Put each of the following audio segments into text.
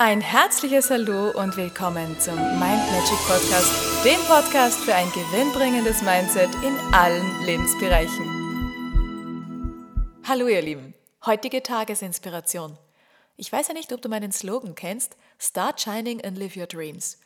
Ein herzliches Hallo und willkommen zum Mind Magic Podcast, dem Podcast für ein gewinnbringendes Mindset in allen Lebensbereichen. Hallo ihr Lieben, heutige Tagesinspiration. Ich weiß ja nicht, ob du meinen Slogan kennst, Start Shining and Live Your Dreams.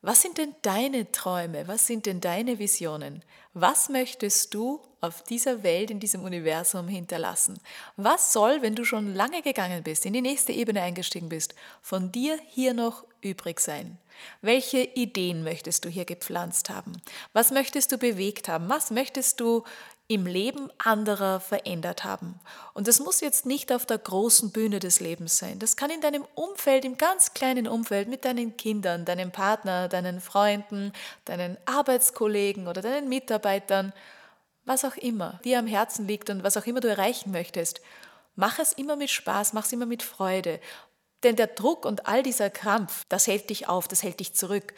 Was sind denn deine Träume? Was sind denn deine Visionen? Was möchtest du auf dieser Welt, in diesem Universum hinterlassen? Was soll, wenn du schon lange gegangen bist, in die nächste Ebene eingestiegen bist, von dir hier noch übrig sein? Welche Ideen möchtest du hier gepflanzt haben? Was möchtest du bewegt haben? Was möchtest du im Leben anderer verändert haben. Und das muss jetzt nicht auf der großen Bühne des Lebens sein. Das kann in deinem Umfeld, im ganz kleinen Umfeld, mit deinen Kindern, deinem Partner, deinen Freunden, deinen Arbeitskollegen oder deinen Mitarbeitern, was auch immer dir am Herzen liegt und was auch immer du erreichen möchtest. Mach es immer mit Spaß, mach es immer mit Freude. Denn der Druck und all dieser Krampf, das hält dich auf, das hält dich zurück.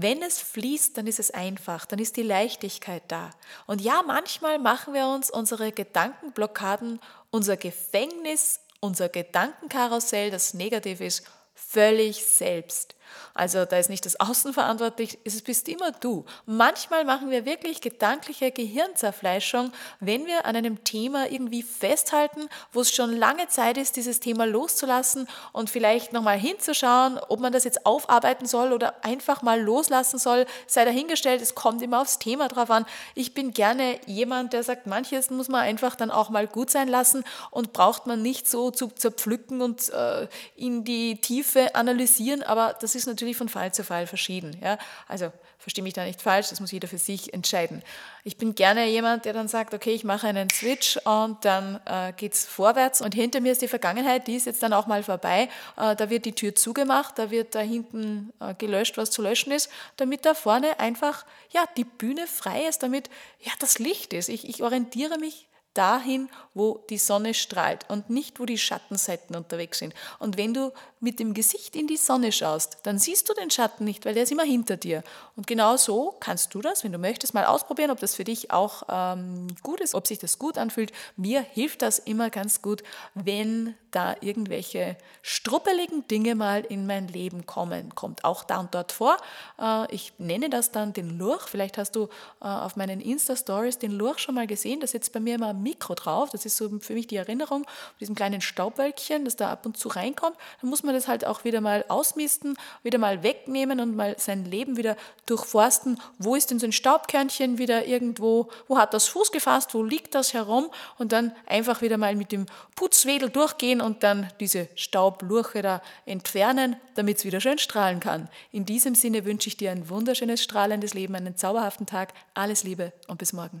Wenn es fließt, dann ist es einfach, dann ist die Leichtigkeit da. Und ja, manchmal machen wir uns unsere Gedankenblockaden, unser Gefängnis, unser Gedankenkarussell, das negativ ist, völlig selbst. Also da ist nicht das Außen verantwortlich, es bist immer du. Manchmal machen wir wirklich gedankliche Gehirnzerfleischung, wenn wir an einem Thema irgendwie festhalten, wo es schon lange Zeit ist, dieses Thema loszulassen und vielleicht nochmal hinzuschauen, ob man das jetzt aufarbeiten soll oder einfach mal loslassen soll, sei dahingestellt, es kommt immer aufs Thema drauf an. Ich bin gerne jemand, der sagt, manches muss man einfach dann auch mal gut sein lassen und braucht man nicht so zu zerpflücken und äh, in die Tiefe analysieren, aber das ist natürlich von Fall zu Fall verschieden. Ja? Also verstehe mich da nicht falsch, das muss jeder für sich entscheiden. Ich bin gerne jemand, der dann sagt, okay, ich mache einen Switch und dann äh, geht es vorwärts und hinter mir ist die Vergangenheit, die ist jetzt dann auch mal vorbei. Äh, da wird die Tür zugemacht, da wird da hinten äh, gelöscht, was zu löschen ist, damit da vorne einfach ja, die Bühne frei ist, damit ja, das Licht ist. Ich, ich orientiere mich dahin, wo die Sonne strahlt und nicht, wo die Schattenseiten unterwegs sind. Und wenn du mit dem Gesicht in die Sonne schaust, dann siehst du den Schatten nicht, weil der ist immer hinter dir. Und genau so kannst du das, wenn du möchtest, mal ausprobieren, ob das für dich auch ähm, gut ist, ob sich das gut anfühlt. Mir hilft das immer ganz gut, wenn da irgendwelche struppeligen Dinge mal in mein Leben kommen. Kommt auch da und dort vor. Äh, ich nenne das dann den Lurch. Vielleicht hast du äh, auf meinen Insta-Stories den Lurch schon mal gesehen. Da sitzt bei mir immer Mikro drauf. Das ist so für mich die Erinnerung, diesem kleinen Staubwölkchen, das da ab und zu reinkommt. Dann muss man das halt auch wieder mal ausmisten, wieder mal wegnehmen und mal sein Leben wieder durchforsten. Wo ist denn so ein Staubkörnchen wieder irgendwo? Wo hat das Fuß gefasst? Wo liegt das herum? Und dann einfach wieder mal mit dem Putzwedel durchgehen und dann diese Staublurche da entfernen, damit es wieder schön strahlen kann. In diesem Sinne wünsche ich dir ein wunderschönes, strahlendes Leben, einen zauberhaften Tag. Alles Liebe und bis morgen.